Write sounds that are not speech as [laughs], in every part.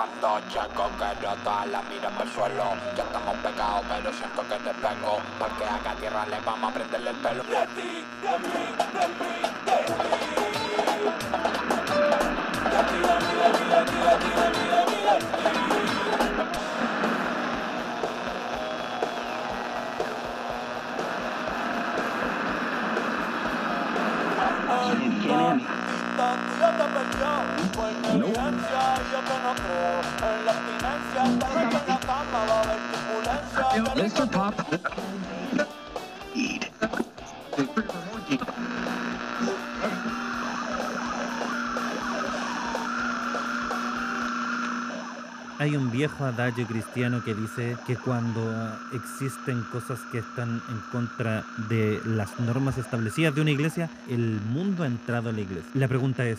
Cuando checo que rota la mira por el suelo Ya estamos pegados pero siento que te pego Porque acá a tierra le vamos a prenderle el pelo. De ti, de mí, de mí, de mí Mr. Pop. Hay un viejo adagio cristiano que dice que cuando existen cosas que están en contra de las normas establecidas de una iglesia, el mundo ha entrado a la iglesia. La pregunta es,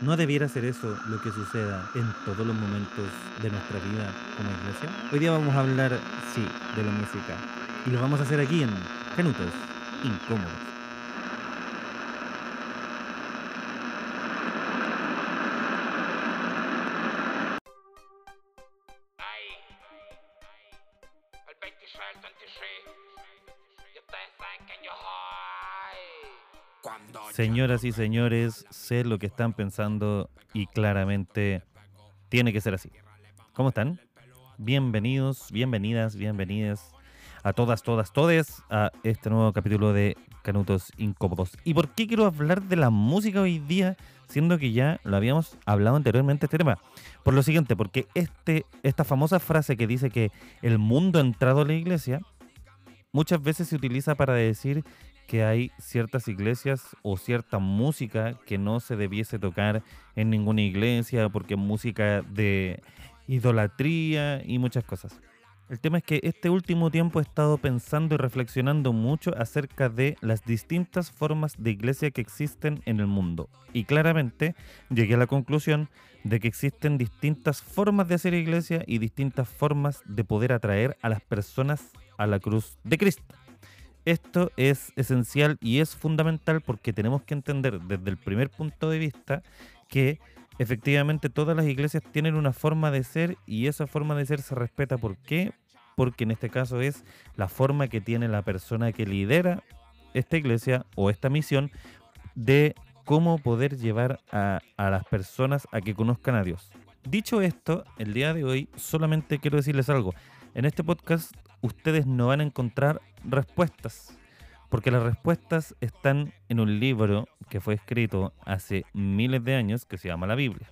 ¿no debiera ser eso lo que suceda en todos los momentos de nuestra vida como iglesia? Hoy día vamos a hablar, sí, de la música. Y lo vamos a hacer aquí en Canutos Incómodos. Señoras y señores, sé lo que están pensando y claramente tiene que ser así. ¿Cómo están? Bienvenidos, bienvenidas, bienvenidas a todas, todas, todes a este nuevo capítulo de Canutos Incómodos. ¿Y por qué quiero hablar de la música hoy día, siendo que ya lo habíamos hablado anteriormente este tema? Por lo siguiente, porque este, esta famosa frase que dice que el mundo ha entrado a la iglesia, muchas veces se utiliza para decir que hay ciertas iglesias o cierta música que no se debiese tocar en ninguna iglesia porque es música de idolatría y muchas cosas. El tema es que este último tiempo he estado pensando y reflexionando mucho acerca de las distintas formas de iglesia que existen en el mundo. Y claramente llegué a la conclusión de que existen distintas formas de hacer iglesia y distintas formas de poder atraer a las personas a la cruz de Cristo. Esto es esencial y es fundamental porque tenemos que entender desde el primer punto de vista que efectivamente todas las iglesias tienen una forma de ser y esa forma de ser se respeta. ¿Por qué? Porque en este caso es la forma que tiene la persona que lidera esta iglesia o esta misión de cómo poder llevar a, a las personas a que conozcan a Dios. Dicho esto, el día de hoy solamente quiero decirles algo. En este podcast ustedes no van a encontrar respuestas, porque las respuestas están en un libro que fue escrito hace miles de años que se llama la Biblia.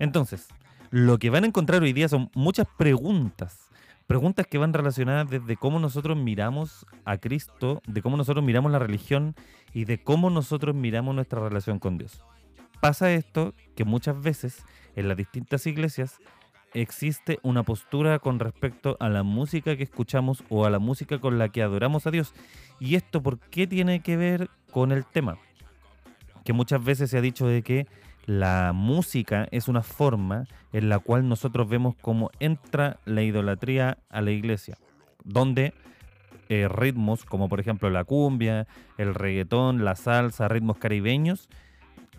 Entonces, lo que van a encontrar hoy día son muchas preguntas, preguntas que van relacionadas desde cómo nosotros miramos a Cristo, de cómo nosotros miramos la religión y de cómo nosotros miramos nuestra relación con Dios. Pasa esto que muchas veces en las distintas iglesias existe una postura con respecto a la música que escuchamos o a la música con la que adoramos a Dios. ¿Y esto por qué tiene que ver con el tema? Que muchas veces se ha dicho de que la música es una forma en la cual nosotros vemos cómo entra la idolatría a la iglesia, donde eh, ritmos como por ejemplo la cumbia, el reggaetón, la salsa, ritmos caribeños,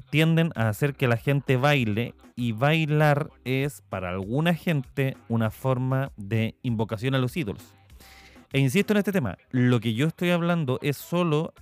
tienden a hacer que la gente baile y bailar es para alguna gente una forma de invocación a los ídolos. E insisto en este tema, lo que yo estoy hablando es solo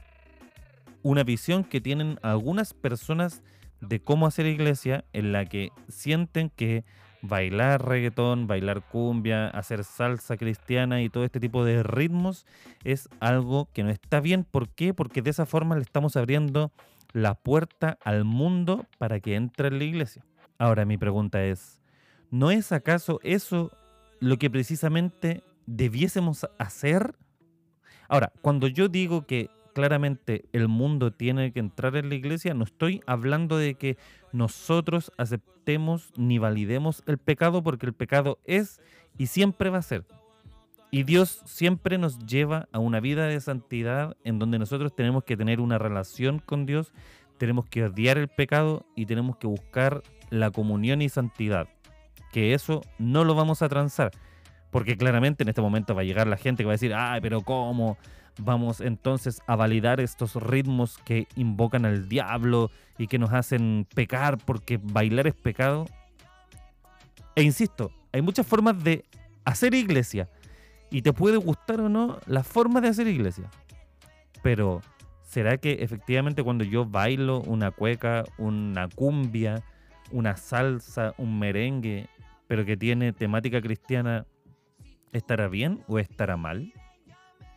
una visión que tienen algunas personas de cómo hacer iglesia en la que sienten que bailar reggaetón, bailar cumbia, hacer salsa cristiana y todo este tipo de ritmos es algo que no está bien. ¿Por qué? Porque de esa forma le estamos abriendo la puerta al mundo para que entre en la iglesia. Ahora mi pregunta es, ¿no es acaso eso lo que precisamente debiésemos hacer? Ahora, cuando yo digo que claramente el mundo tiene que entrar en la iglesia, no estoy hablando de que nosotros aceptemos ni validemos el pecado, porque el pecado es y siempre va a ser. Y Dios siempre nos lleva a una vida de santidad en donde nosotros tenemos que tener una relación con Dios, tenemos que odiar el pecado y tenemos que buscar la comunión y santidad. Que eso no lo vamos a transar. Porque claramente en este momento va a llegar la gente que va a decir, ay, pero ¿cómo? Vamos entonces a validar estos ritmos que invocan al diablo y que nos hacen pecar porque bailar es pecado. E insisto, hay muchas formas de hacer iglesia. Y te puede gustar o no la forma de hacer iglesia. Pero, ¿será que efectivamente cuando yo bailo una cueca, una cumbia, una salsa, un merengue, pero que tiene temática cristiana, estará bien o estará mal?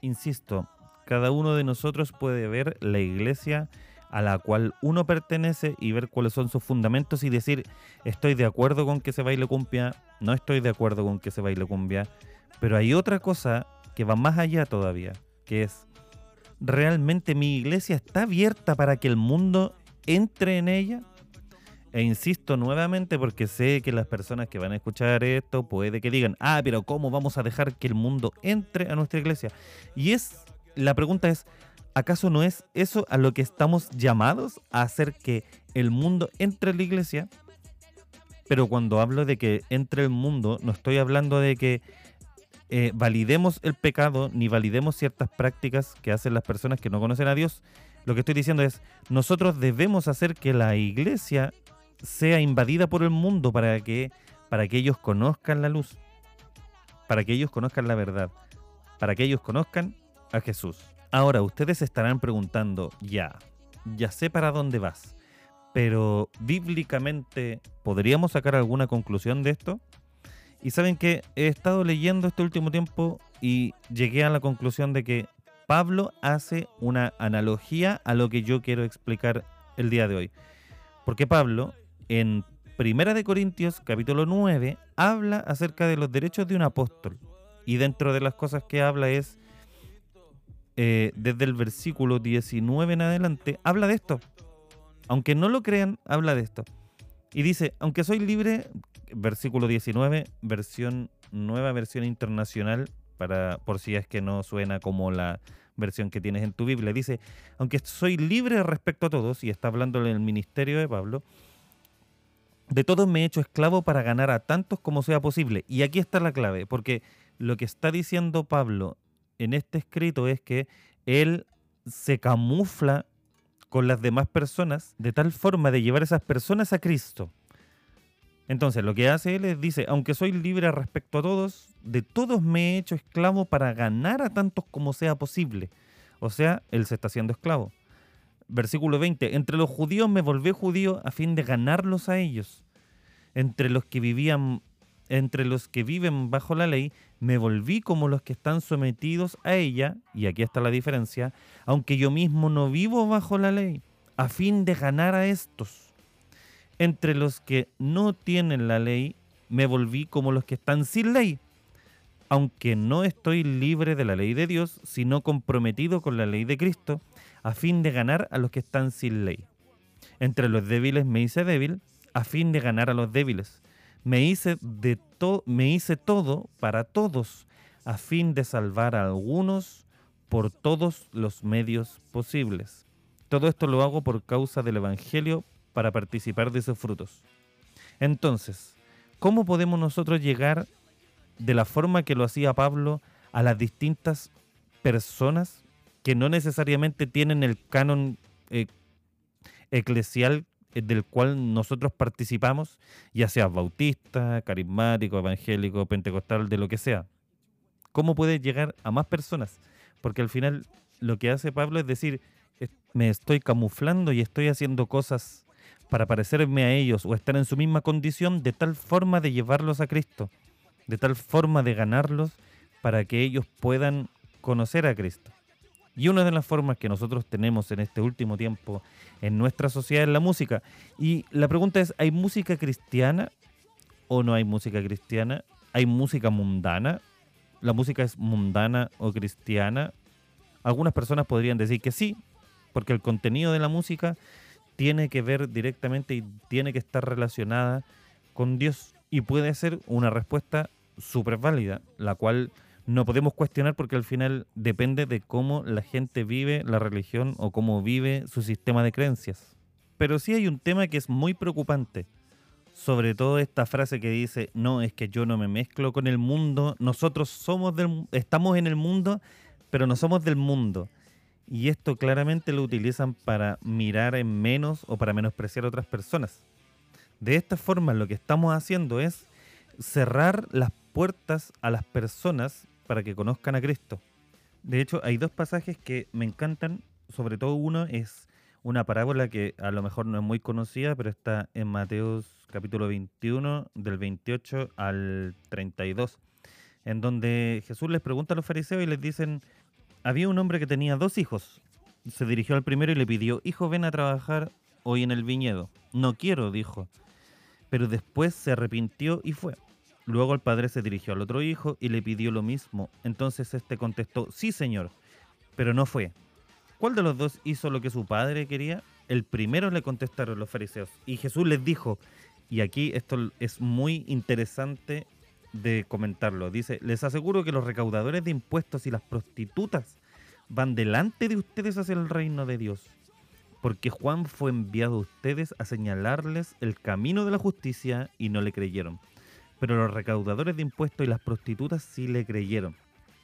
Insisto, cada uno de nosotros puede ver la iglesia a la cual uno pertenece y ver cuáles son sus fundamentos y decir, estoy de acuerdo con que se baile cumbia, no estoy de acuerdo con que se baile cumbia, pero hay otra cosa que va más allá todavía, que es, ¿realmente mi iglesia está abierta para que el mundo entre en ella? E insisto nuevamente porque sé que las personas que van a escuchar esto puede que digan, ah, pero ¿cómo vamos a dejar que el mundo entre a nuestra iglesia? Y es, la pregunta es, ¿acaso no es eso a lo que estamos llamados a hacer que el mundo entre en la iglesia? Pero cuando hablo de que entre el mundo, no estoy hablando de que eh, validemos el pecado ni validemos ciertas prácticas que hacen las personas que no conocen a Dios. Lo que estoy diciendo es, nosotros debemos hacer que la iglesia sea invadida por el mundo para que, para que ellos conozcan la luz, para que ellos conozcan la verdad, para que ellos conozcan a Jesús. Ahora, ustedes estarán preguntando, ya, ya sé para dónde vas, pero bíblicamente, ¿podríamos sacar alguna conclusión de esto? Y saben que he estado leyendo este último tiempo y llegué a la conclusión de que Pablo hace una analogía a lo que yo quiero explicar el día de hoy. Porque Pablo, en Primera de Corintios, capítulo 9, habla acerca de los derechos de un apóstol. Y dentro de las cosas que habla es, eh, desde el versículo 19 en adelante, habla de esto. Aunque no lo crean, habla de esto. Y dice, aunque soy libre, versículo 19, versión nueva versión internacional, para, por si es que no suena como la versión que tienes en tu Biblia. Dice, aunque soy libre respecto a todos, y está hablando en el ministerio de Pablo, de todos me he hecho esclavo para ganar a tantos como sea posible. Y aquí está la clave, porque lo que está diciendo Pablo en este escrito es que él se camufla con las demás personas de tal forma de llevar esas personas a Cristo. Entonces, lo que hace él es, dice, aunque soy libre respecto a todos, de todos me he hecho esclavo para ganar a tantos como sea posible. O sea, él se está haciendo esclavo. Versículo 20, entre los judíos me volví judío a fin de ganarlos a ellos. Entre los que vivían, entre los que viven bajo la ley, me volví como los que están sometidos a ella, y aquí está la diferencia, aunque yo mismo no vivo bajo la ley, a fin de ganar a estos entre los que no tienen la ley, me volví como los que están sin ley, aunque no estoy libre de la ley de Dios, sino comprometido con la ley de Cristo, a fin de ganar a los que están sin ley. Entre los débiles me hice débil, a fin de ganar a los débiles. Me hice, de me hice todo para todos, a fin de salvar a algunos por todos los medios posibles. Todo esto lo hago por causa del Evangelio, para participar de esos frutos. Entonces, ¿cómo podemos nosotros llegar de la forma que lo hacía Pablo a las distintas personas que no necesariamente tienen el canon eh, eclesial del cual nosotros participamos, ya sea bautista, carismático, evangélico, pentecostal, de lo que sea? ¿Cómo puede llegar a más personas? Porque al final lo que hace Pablo es decir, me estoy camuflando y estoy haciendo cosas para parecerme a ellos o estar en su misma condición de tal forma de llevarlos a Cristo, de tal forma de ganarlos para que ellos puedan conocer a Cristo. Y una de las formas que nosotros tenemos en este último tiempo en nuestra sociedad es la música. Y la pregunta es, ¿hay música cristiana o no hay música cristiana? ¿Hay música mundana? ¿La música es mundana o cristiana? Algunas personas podrían decir que sí, porque el contenido de la música tiene que ver directamente y tiene que estar relacionada con Dios. Y puede ser una respuesta súper válida, la cual no podemos cuestionar porque al final depende de cómo la gente vive la religión o cómo vive su sistema de creencias. Pero sí hay un tema que es muy preocupante, sobre todo esta frase que dice, no, es que yo no me mezclo con el mundo, nosotros somos del, estamos en el mundo, pero no somos del mundo. Y esto claramente lo utilizan para mirar en menos o para menospreciar a otras personas. De esta forma lo que estamos haciendo es cerrar las puertas a las personas para que conozcan a Cristo. De hecho, hay dos pasajes que me encantan, sobre todo uno es una parábola que a lo mejor no es muy conocida, pero está en Mateos capítulo 21, del 28 al 32, en donde Jesús les pregunta a los fariseos y les dicen, había un hombre que tenía dos hijos. Se dirigió al primero y le pidió, hijo, ven a trabajar hoy en el viñedo. No quiero, dijo. Pero después se arrepintió y fue. Luego el padre se dirigió al otro hijo y le pidió lo mismo. Entonces este contestó, sí señor, pero no fue. ¿Cuál de los dos hizo lo que su padre quería? El primero le contestaron los fariseos. Y Jesús les dijo, y aquí esto es muy interesante de comentarlo, dice, les aseguro que los recaudadores de impuestos y las prostitutas van delante de ustedes hacia el reino de Dios. Porque Juan fue enviado a ustedes a señalarles el camino de la justicia y no le creyeron. Pero los recaudadores de impuestos y las prostitutas sí le creyeron.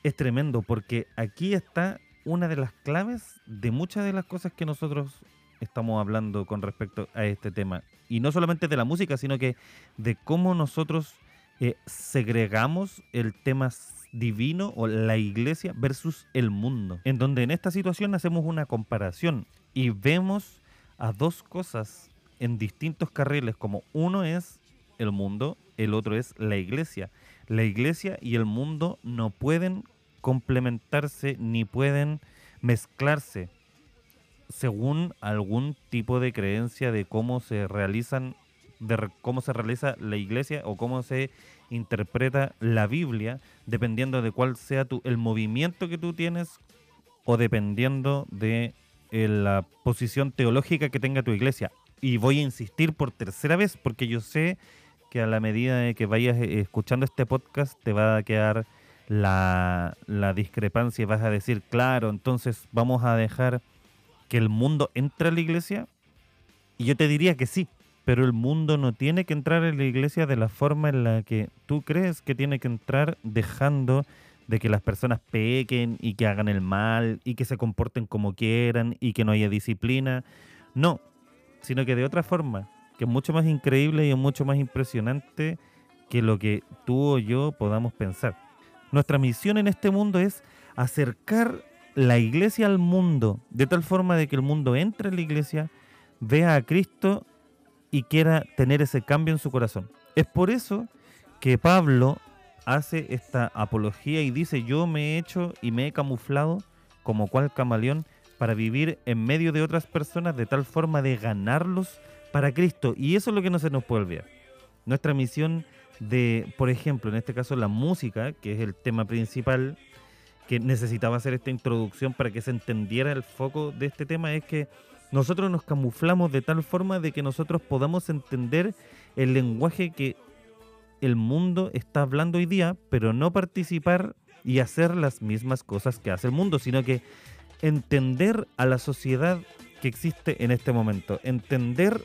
Es tremendo porque aquí está una de las claves de muchas de las cosas que nosotros estamos hablando con respecto a este tema. Y no solamente de la música, sino que de cómo nosotros eh, segregamos el tema divino o la iglesia versus el mundo. En donde en esta situación hacemos una comparación y vemos a dos cosas en distintos carriles, como uno es el mundo, el otro es la iglesia. La iglesia y el mundo no pueden complementarse ni pueden mezclarse según algún tipo de creencia de cómo se realizan de cómo se realiza la iglesia o cómo se interpreta la Biblia, dependiendo de cuál sea tu, el movimiento que tú tienes o dependiendo de eh, la posición teológica que tenga tu iglesia. Y voy a insistir por tercera vez porque yo sé que a la medida de que vayas eh, escuchando este podcast te va a quedar la, la discrepancia y vas a decir, claro, entonces vamos a dejar que el mundo entre a la iglesia. Y yo te diría que sí, pero el mundo no tiene que entrar en la iglesia de la forma en la que tú crees que tiene que entrar, dejando de que las personas pequen y que hagan el mal y que se comporten como quieran y que no haya disciplina. No, sino que de otra forma, que es mucho más increíble y es mucho más impresionante que lo que tú o yo podamos pensar. Nuestra misión en este mundo es acercar la iglesia al mundo de tal forma de que el mundo entre en la iglesia, vea a Cristo y quiera tener ese cambio en su corazón. Es por eso que Pablo hace esta apología y dice, yo me he hecho y me he camuflado como cual camaleón para vivir en medio de otras personas de tal forma de ganarlos para Cristo. Y eso es lo que no se nos puede olvidar. Nuestra misión de, por ejemplo, en este caso la música, que es el tema principal, que necesitaba hacer esta introducción para que se entendiera el foco de este tema, es que nosotros nos camuflamos de tal forma de que nosotros podamos entender el lenguaje que el mundo está hablando hoy día, pero no participar y hacer las mismas cosas que hace el mundo, sino que entender a la sociedad que existe en este momento, entender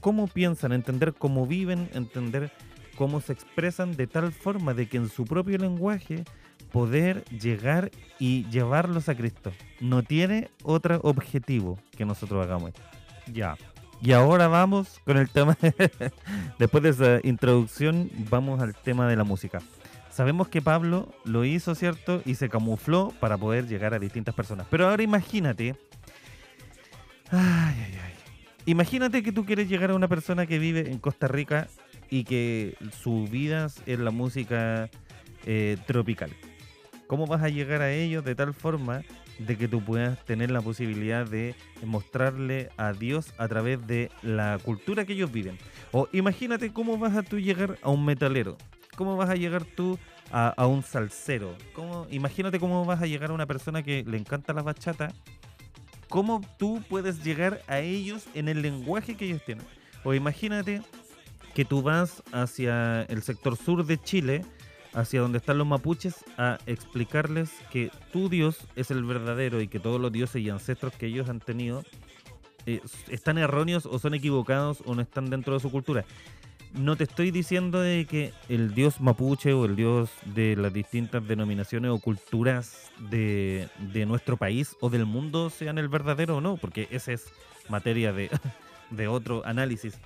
cómo piensan, entender cómo viven, entender cómo se expresan de tal forma de que en su propio lenguaje poder llegar y llevarlos a Cristo. No tiene otro objetivo que nosotros hagamos. Ya. Y ahora vamos con el tema, [laughs] después de esa introducción, vamos al tema de la música. Sabemos que Pablo lo hizo, ¿cierto? Y se camufló para poder llegar a distintas personas. Pero ahora imagínate, ay, ay, ay. Imagínate que tú quieres llegar a una persona que vive en Costa Rica y que su vida es la música eh, tropical. ¿Cómo vas a llegar a ellos de tal forma de que tú puedas tener la posibilidad de mostrarle a Dios a través de la cultura que ellos viven? O imagínate cómo vas a tú llegar a un metalero, cómo vas a llegar tú a, un salsero, ¿Cómo, imagínate cómo vas a llegar a una persona que le encanta la bachata, cómo tú puedes llegar a ellos en el lenguaje que ellos tienen. O imagínate que tú vas hacia el sector sur de Chile, hacia donde están los mapuches, a explicarles que tu Dios es el verdadero y que todos los dioses y ancestros que ellos han tenido eh, están erróneos o son equivocados o no están dentro de su cultura. No te estoy diciendo de que el dios mapuche o el dios de las distintas denominaciones o culturas de, de nuestro país o del mundo sean el verdadero o no, porque esa es materia de, [laughs] de otro análisis.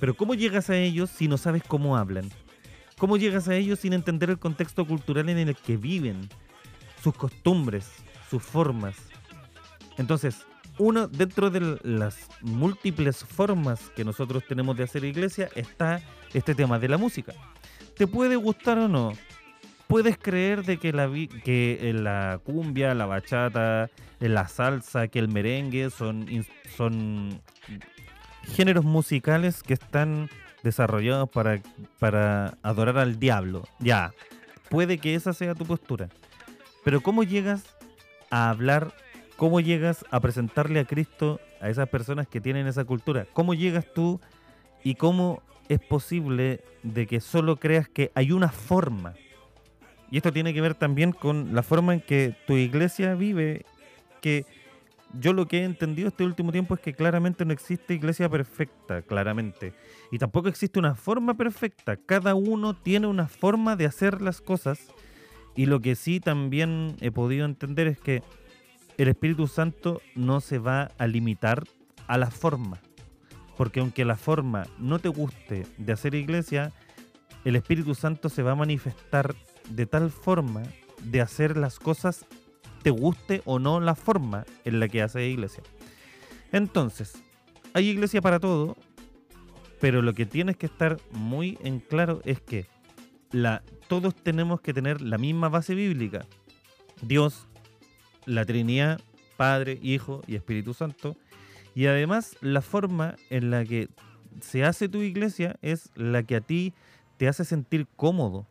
Pero ¿cómo llegas a ellos si no sabes cómo hablan? ¿Cómo llegas a ellos sin entender el contexto cultural en el que viven? Sus costumbres, sus formas. Entonces, uno, dentro de las múltiples formas que nosotros tenemos de hacer iglesia, está este tema de la música. ¿Te puede gustar o no? Puedes creer de que la, que la cumbia, la bachata, la salsa, que el merengue son, son géneros musicales que están desarrollados para, para adorar al diablo. Ya, puede que esa sea tu postura. Pero ¿cómo llegas a hablar ¿Cómo llegas a presentarle a Cristo a esas personas que tienen esa cultura? ¿Cómo llegas tú y cómo es posible de que solo creas que hay una forma? Y esto tiene que ver también con la forma en que tu iglesia vive, que yo lo que he entendido este último tiempo es que claramente no existe iglesia perfecta, claramente. Y tampoco existe una forma perfecta. Cada uno tiene una forma de hacer las cosas. Y lo que sí también he podido entender es que el Espíritu Santo no se va a limitar a la forma. Porque aunque la forma no te guste de hacer iglesia, el Espíritu Santo se va a manifestar de tal forma de hacer las cosas, te guste o no la forma en la que hace iglesia. Entonces, hay iglesia para todo, pero lo que tienes que estar muy en claro es que todos tenemos que tener la misma base bíblica. Dios la Trinidad, Padre, Hijo y Espíritu Santo. Y además la forma en la que se hace tu iglesia es la que a ti te hace sentir cómodo.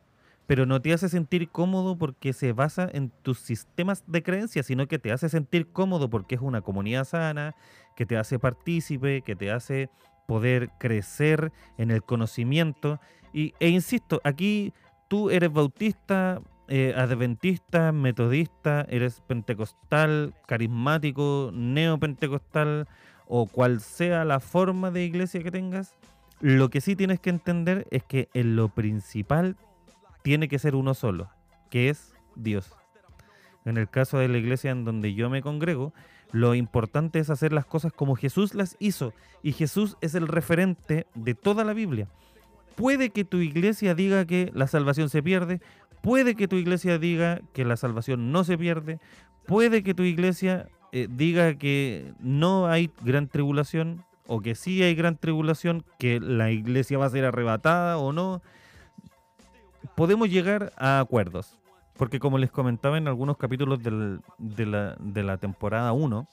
Pero no te hace sentir cómodo porque se basa en tus sistemas de creencias, sino que te hace sentir cómodo porque es una comunidad sana, que te hace partícipe, que te hace poder crecer en el conocimiento. Y, e insisto, aquí tú eres bautista, eh, adventista, metodista, eres pentecostal, carismático, neopentecostal o cual sea la forma de iglesia que tengas, lo que sí tienes que entender es que en lo principal tiene que ser uno solo, que es Dios. En el caso de la iglesia en donde yo me congrego, lo importante es hacer las cosas como Jesús las hizo y Jesús es el referente de toda la Biblia. Puede que tu iglesia diga que la salvación se pierde, Puede que tu iglesia diga que la salvación no se pierde, puede que tu iglesia eh, diga que no hay gran tribulación o que sí hay gran tribulación, que la iglesia va a ser arrebatada o no. Podemos llegar a acuerdos, porque como les comentaba en algunos capítulos de, la, de la temporada 1,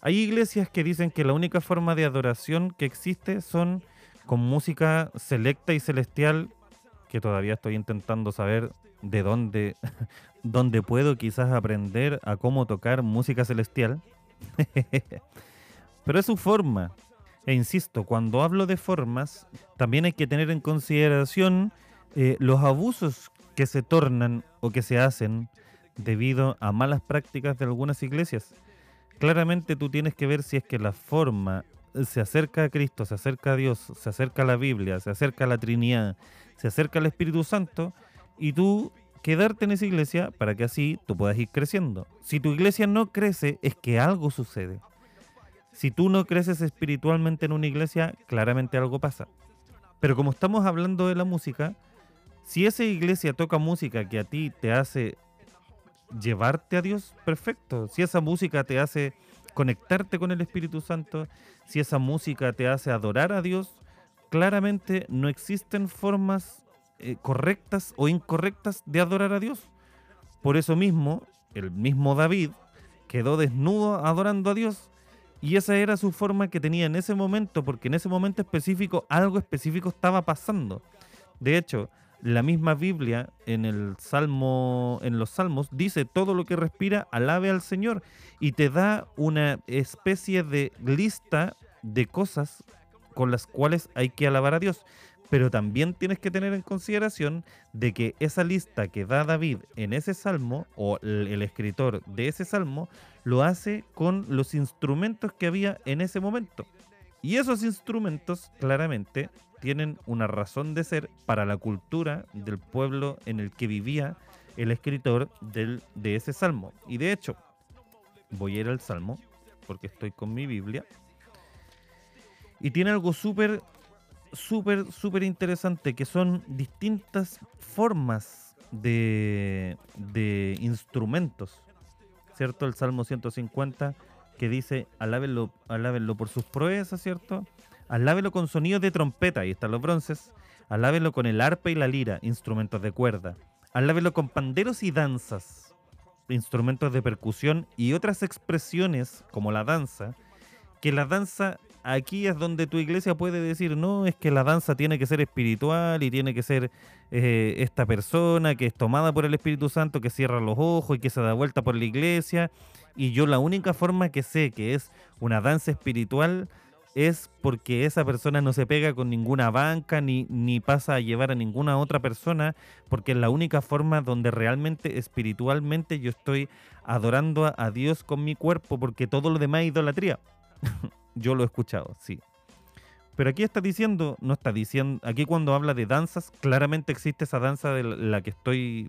hay iglesias que dicen que la única forma de adoración que existe son con música selecta y celestial, que todavía estoy intentando saber de [laughs] dónde puedo quizás aprender a cómo tocar música celestial. [laughs] Pero es su forma. E insisto, cuando hablo de formas, también hay que tener en consideración eh, los abusos que se tornan o que se hacen debido a malas prácticas de algunas iglesias. Claramente tú tienes que ver si es que la forma se acerca a Cristo, se acerca a Dios, se acerca a la Biblia, se acerca a la Trinidad, se acerca al Espíritu Santo, y tú quedarte en esa iglesia para que así tú puedas ir creciendo. Si tu iglesia no crece, es que algo sucede. Si tú no creces espiritualmente en una iglesia, claramente algo pasa. Pero como estamos hablando de la música, si esa iglesia toca música que a ti te hace llevarte a Dios, perfecto. Si esa música te hace conectarte con el Espíritu Santo, si esa música te hace adorar a Dios, claramente no existen formas eh, correctas o incorrectas de adorar a Dios. Por eso mismo, el mismo David quedó desnudo adorando a Dios y esa era su forma que tenía en ese momento, porque en ese momento específico algo específico estaba pasando. De hecho, la misma Biblia en el Salmo, en los Salmos, dice todo lo que respira, alabe al Señor y te da una especie de lista de cosas con las cuales hay que alabar a Dios pero también tienes que tener en consideración de que esa lista que da David en ese salmo, o el, escritor de ese salmo, lo hace con los instrumentos que había en ese momento. Y esos instrumentos claramente tienen una razón de ser para la cultura del pueblo en el que vivía el escritor del, de ese salmo. Y de hecho, voy a ir al salmo, porque estoy con mi Biblia. Y tiene algo súper súper, súper interesante, que son distintas formas de, de instrumentos, ¿cierto? El Salmo 150 que dice, alábenlo, alábenlo por sus proezas, ¿cierto? Alábenlo con sonidos de trompeta, ahí están los bronces. Alábenlo con el arpa y la lira, instrumentos de cuerda. Alábenlo con panderos y danzas, instrumentos de percusión y otras expresiones como la danza, que la danza aquí es donde tu iglesia puede decir, no, es que la danza tiene que ser espiritual y tiene que ser eh, esta persona que es tomada por el Espíritu Santo, que cierra los ojos y que se da vuelta por la iglesia. Y yo la única forma que sé que es una danza espiritual es porque esa persona no se pega con ninguna banca ni, ni pasa a llevar a ninguna otra persona, porque es la única forma donde realmente espiritualmente yo estoy adorando a, a Dios con mi cuerpo, porque todo lo demás es idolatría. [laughs] Yo lo he escuchado, sí. Pero aquí está diciendo, no está diciendo, aquí cuando habla de danzas, claramente existe esa danza de la que estoy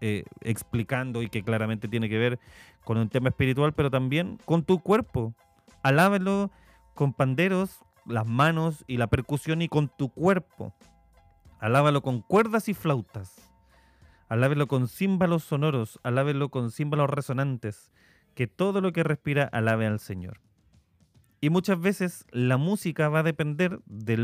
eh, explicando y que claramente tiene que ver con un tema espiritual, pero también con tu cuerpo. Alábalo con panderos, las manos y la percusión y con tu cuerpo. Alábalo con cuerdas y flautas. Alábelo con címbalos sonoros, alábelo con címbalos resonantes. Que todo lo que respira alabe al Señor. Y muchas veces la música va a depender del,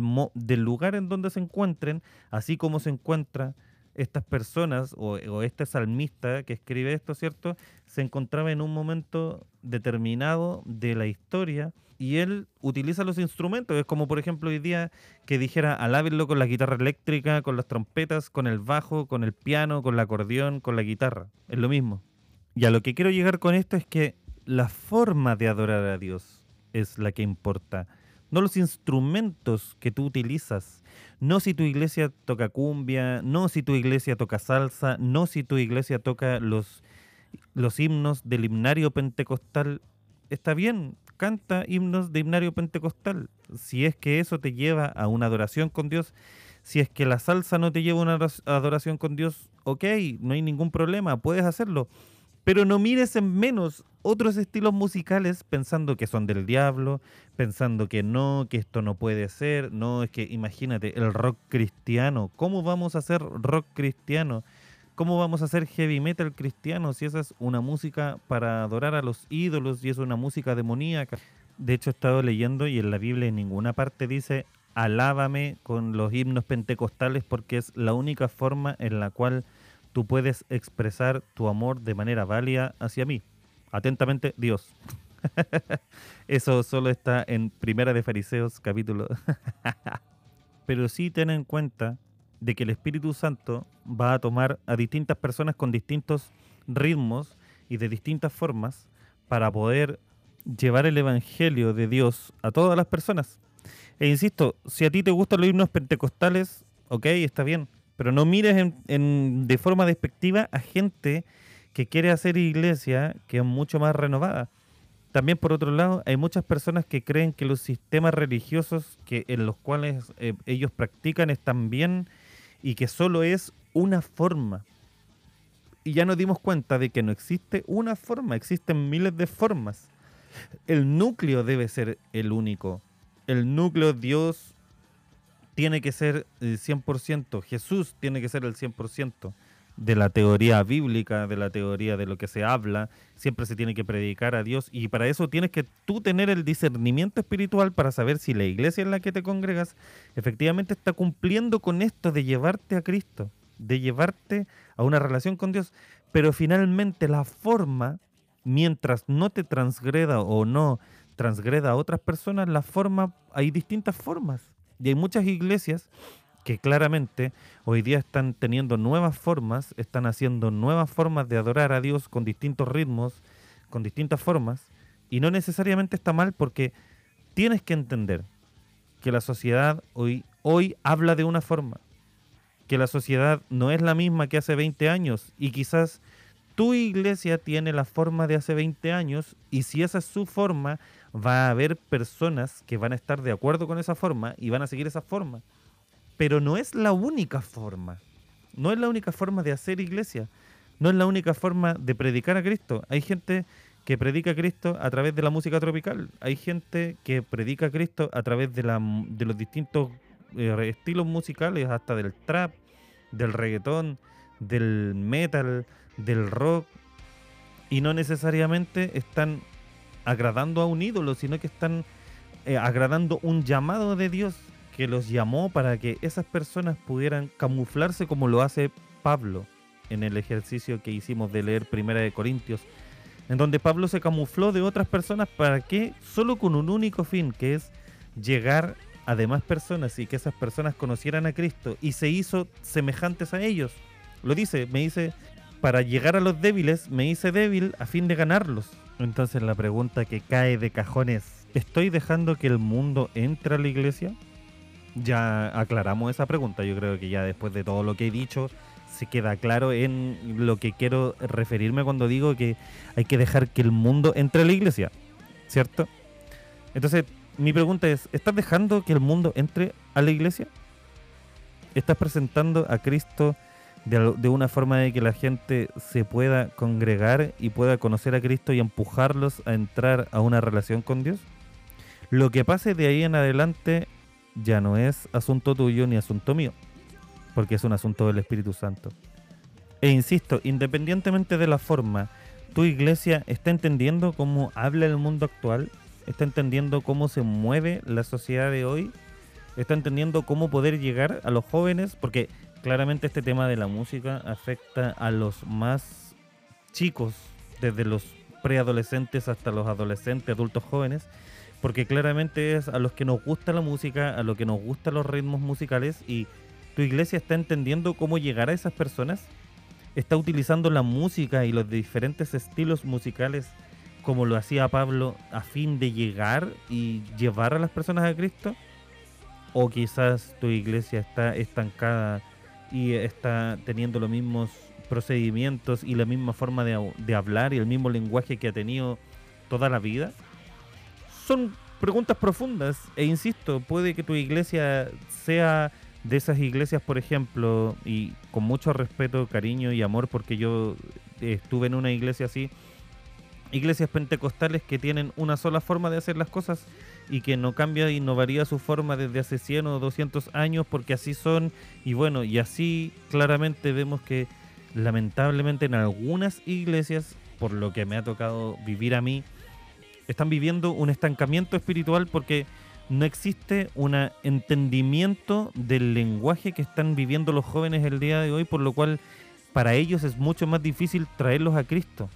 lugar en donde se encuentren, así como se encuentra estas personas o, o, este salmista que escribe esto, ¿cierto? Se encontraba en un momento determinado de la historia y él utiliza los instrumentos. Es como, por ejemplo, hoy día que dijera alábenlo con la guitarra eléctrica, con las trompetas, con el bajo, con el piano, con el acordeón, con la guitarra. Es lo mismo. Y a lo que quiero llegar con esto es que la forma de adorar a Dios es la que importa, no los instrumentos que tú utilizas, no si tu iglesia toca cumbia, no si tu iglesia toca salsa, no si tu iglesia toca los, los himnos del himnario pentecostal. Está bien, canta himnos de himnario pentecostal, si es que eso te lleva a una adoración con Dios. Si es que la salsa no te lleva a una adoración con Dios, ok, no hay ningún problema, puedes hacerlo pero no mires en menos otros estilos musicales pensando que son del diablo, pensando que no, que esto no puede ser. No, es que imagínate, el rock cristiano. ¿Cómo vamos a hacer rock cristiano? ¿Cómo vamos a hacer heavy metal cristiano si esa es una música para adorar a los ídolos y es una música demoníaca? De hecho, he estado leyendo y en la Biblia en ninguna parte dice alábame con los himnos pentecostales porque es la única forma en la cual tú puedes expresar tu amor de manera válida hacia mí. Atentamente, Dios. [laughs] Eso solo está en Primera de Fariseos, capítulo. [laughs] Pero sí ten en cuenta de que el Espíritu Santo va a tomar a distintas personas con distintos ritmos y de distintas formas para poder llevar el Evangelio de Dios a todas las personas. E insisto, si a ti te gustan los himnos pentecostales, ok, está bien pero no mires en, de forma despectiva a gente que quiere hacer iglesia que es mucho más renovada. También por otro lado, hay muchas personas que creen que los sistemas religiosos que en los cuales eh, ellos practican están bien y que solo es una forma. Y ya nos dimos cuenta de que no existe una forma, existen miles de formas. El núcleo debe ser el único. El núcleo Dios tiene que ser el 100%, Jesús tiene que ser el 100% de la teoría bíblica, de la teoría de lo que se habla, siempre se tiene que predicar a Dios y para eso tienes que tú tener el discernimiento espiritual para saber si la iglesia en la que te congregas efectivamente está cumpliendo con esto de llevarte a Cristo, de llevarte a una relación con Dios, pero finalmente la forma, mientras no te transgreda o no transgreda a otras personas, la forma, hay distintas formas. Y hay muchas iglesias que claramente hoy día están teniendo nuevas formas, están haciendo nuevas formas de adorar a Dios con distintos ritmos, con distintas formas, y no necesariamente está mal porque tienes que entender que la sociedad hoy, hoy habla de una forma, que la sociedad no es la misma que hace 20 años y quizás tu iglesia tiene la forma de hace 20 años y si esa es su forma, va a haber personas que van a estar de acuerdo con esa forma y van a seguir esa forma. Pero no es la única forma. No es la única forma de hacer iglesia. No es la única forma de predicar a Cristo. Hay gente que predica a Cristo a través de la música tropical. Hay gente que predica a Cristo a través de, la, de los distintos eh, estilos musicales, hasta del trap, del reggaetón, del metal, del rock, y no necesariamente están agradando a un ídolo, sino que están eh, agradando un llamado de Dios que los llamó para que esas personas pudieran camuflarse como lo hace Pablo en el ejercicio que hicimos de leer Primera de Corintios, en donde Pablo se camufló de otras personas para que solo con un único fin, que es llegar a demás personas y que esas personas conocieran a Cristo y se hizo semejantes a ellos. Lo dice, me dice, para llegar a los débiles me hice débil a fin de ganarlos. Entonces la pregunta que cae de cajones, ¿estoy dejando que el mundo entre a la iglesia? Ya aclaramos esa pregunta, yo creo que ya después de todo lo que he dicho se queda claro en lo que quiero referirme cuando digo que hay que dejar que el mundo entre a la iglesia, ¿cierto? Entonces, mi pregunta es, ¿estás dejando que el mundo entre a la iglesia? ¿Estás presentando a Cristo de, una forma de que la gente se pueda congregar y pueda conocer a Cristo y empujarlos a entrar a una relación con Dios? Lo que pase de ahí en adelante ya no es asunto tuyo ni asunto mío, porque es un asunto del Espíritu Santo. E insisto, independientemente de la forma, tu iglesia está entendiendo cómo habla el mundo actual, está entendiendo cómo se mueve la sociedad de hoy, está entendiendo cómo poder llegar a los jóvenes, porque claramente este tema de la música afecta a los más chicos, desde los preadolescentes hasta los adolescentes, adultos jóvenes, porque claramente es a los que nos gusta la música, a los que nos gustan los ritmos musicales y tu iglesia está entendiendo cómo llegar a esas personas, está utilizando la música y los diferentes estilos musicales como lo hacía Pablo a fin de llegar y llevar a las personas a Cristo, o quizás tu iglesia está estancada y está teniendo los mismos procedimientos y la misma forma de, hablar y el mismo lenguaje que ha tenido toda la vida son preguntas profundas e insisto, puede que tu iglesia sea de esas iglesias, por ejemplo, y con mucho respeto, cariño y amor, porque yo estuve en una iglesia así, iglesias pentecostales que tienen una sola forma de hacer las cosas y que no cambia y no varía su forma desde hace 100 o 200 años porque así son y bueno, y así claramente vemos que lamentablemente en algunas iglesias, por lo que me ha tocado vivir a mí, están viviendo un estancamiento espiritual porque no existe un entendimiento del lenguaje que están viviendo los jóvenes el día de hoy, por lo cual para ellos es mucho más difícil traerlos a Cristo.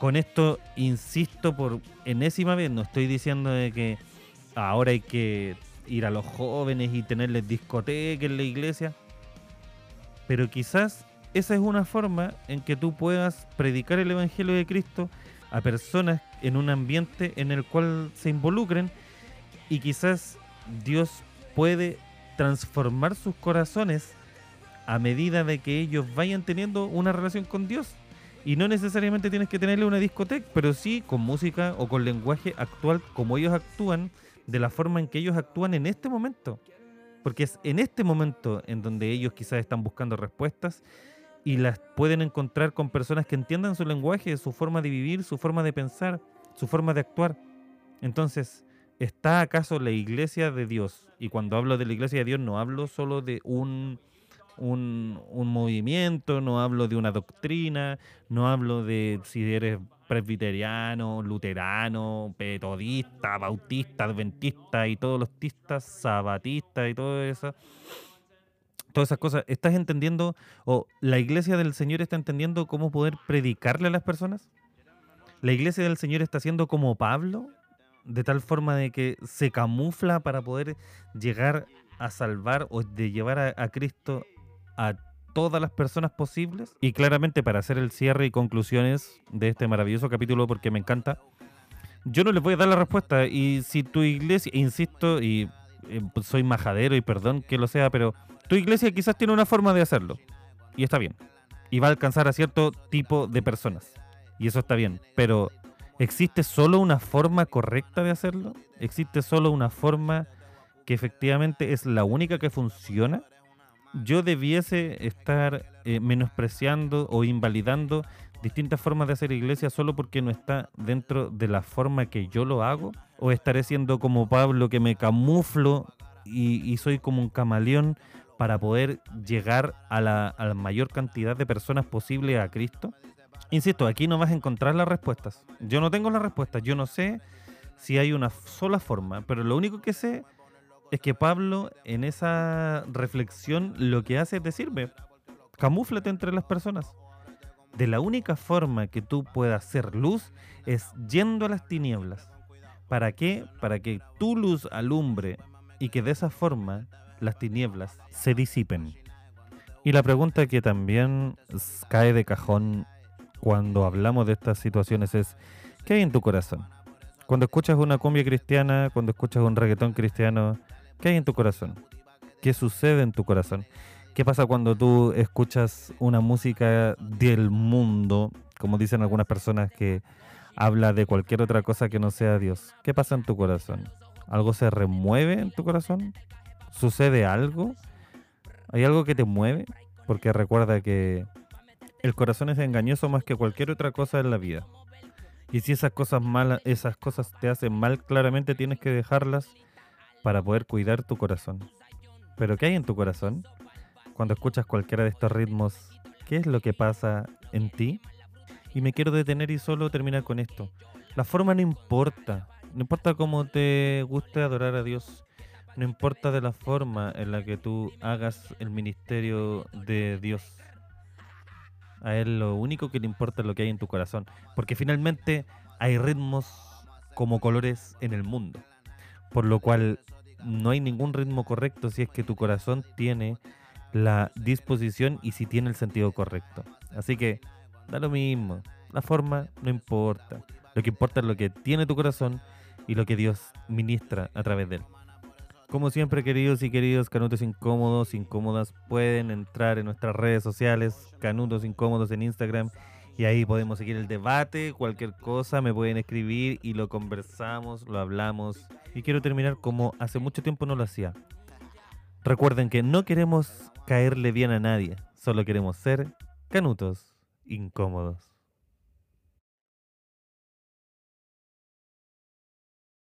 Con esto insisto por enésima vez, no estoy diciendo de que ahora hay que ir a los jóvenes y tenerles discoteca en la iglesia, pero quizás esa es una forma en que tú puedas predicar el Evangelio de Cristo a personas en un ambiente en el cual se involucren y quizás Dios puede transformar sus corazones a medida de que ellos vayan teniendo una relación con Dios. Y no necesariamente tienes que tenerle una discoteca, pero sí con música o con lenguaje actual como ellos actúan, de la forma en que ellos actúan en este momento. Porque es en este momento en donde ellos quizás están buscando respuestas y las pueden encontrar con personas que entiendan su lenguaje, su forma de vivir, su forma de pensar, su forma de actuar. Entonces, ¿está acaso la iglesia de Dios? Y cuando hablo de la iglesia de Dios no hablo solo de un, un, un movimiento, no hablo de una doctrina, no hablo de si eres presbiteriano, luterano, metodista, bautista, adventista y todos los tistas, sabatistas y todo eso todas esas cosas, ¿estás entendiendo o la iglesia del Señor está entendiendo cómo poder predicarle a las personas? ¿La iglesia del Señor está haciendo como Pablo? De tal forma de que se camufla para poder llegar a salvar o de llevar a, a Cristo a todas las personas posibles. Y claramente para hacer el cierre y conclusiones de este maravilloso capítulo, porque me encanta, yo no les voy a dar la respuesta. Y si tu iglesia, insisto, y eh, soy majadero y perdón que lo sea, pero tu iglesia quizás tiene una forma de hacerlo. Y está bien. Y va a alcanzar a cierto tipo de personas. Y eso está bien. Pero ¿existe solo una forma correcta de hacerlo? ¿Existe solo una forma que efectivamente es la única que funciona? Yo debiese estar eh, menospreciando o invalidando distintas formas de hacer iglesia solo porque no está dentro de la forma que yo lo hago? ¿O estaré siendo como Pablo que me camuflo y, soy como un camaleón para poder llegar a la, a la mayor cantidad de personas posible a Cristo? Insisto, aquí no vas a encontrar las respuestas. Yo no tengo las respuestas. Yo no sé si hay una sola forma, pero lo único que sé es que Pablo en esa reflexión lo que hace es decirme, camúflate entre las personas. De la única forma que tú puedas ser luz es yendo a las tinieblas. ¿Para qué? Para que tu luz alumbre y que de esa forma las tinieblas se disipen. Y la pregunta que también cae de cajón cuando hablamos de estas situaciones es, ¿qué hay en tu corazón? Cuando escuchas una cumbia cristiana, cuando escuchas un reggaetón cristiano, ¿qué hay en tu corazón? ¿Qué sucede en tu corazón? ¿Qué pasa cuando tú escuchas una música del mundo, como dicen algunas personas que habla de cualquier otra cosa que no sea Dios? ¿Qué pasa en tu corazón? ¿Algo se remueve en tu corazón? ¿Sucede algo? ¿Hay algo que te mueve? Porque recuerda que el corazón es engañoso más que cualquier otra cosa en la vida. Y si esas cosas malas, esas cosas te hacen mal, claramente tienes que dejarlas para poder cuidar tu corazón. Pero ¿qué hay en tu corazón? Cuando escuchas cualquiera de estos ritmos, ¿qué es lo que pasa en ti? Y me quiero detener y solo terminar con esto. La forma no importa. No importa cómo te guste adorar a Dios. No importa de la forma en la que tú hagas el ministerio de Dios. A Él lo único que le importa es lo que hay en tu corazón. Porque finalmente hay ritmos como colores en el mundo. Por lo cual no hay ningún ritmo correcto si es que tu corazón tiene la disposición y si tiene el sentido correcto. Así que da lo mismo. La forma no importa. Lo que importa es lo que tiene tu corazón y lo que Dios ministra a través de él. Como siempre, queridos y queridos canutos incómodos, incómodas, pueden entrar en nuestras redes sociales, canutos incómodos en Instagram, y ahí podemos seguir el debate, cualquier cosa, me pueden escribir y lo conversamos, lo hablamos. Y quiero terminar como hace mucho tiempo no lo hacía. Recuerden que no queremos caerle bien a nadie, solo queremos ser canutos incómodos.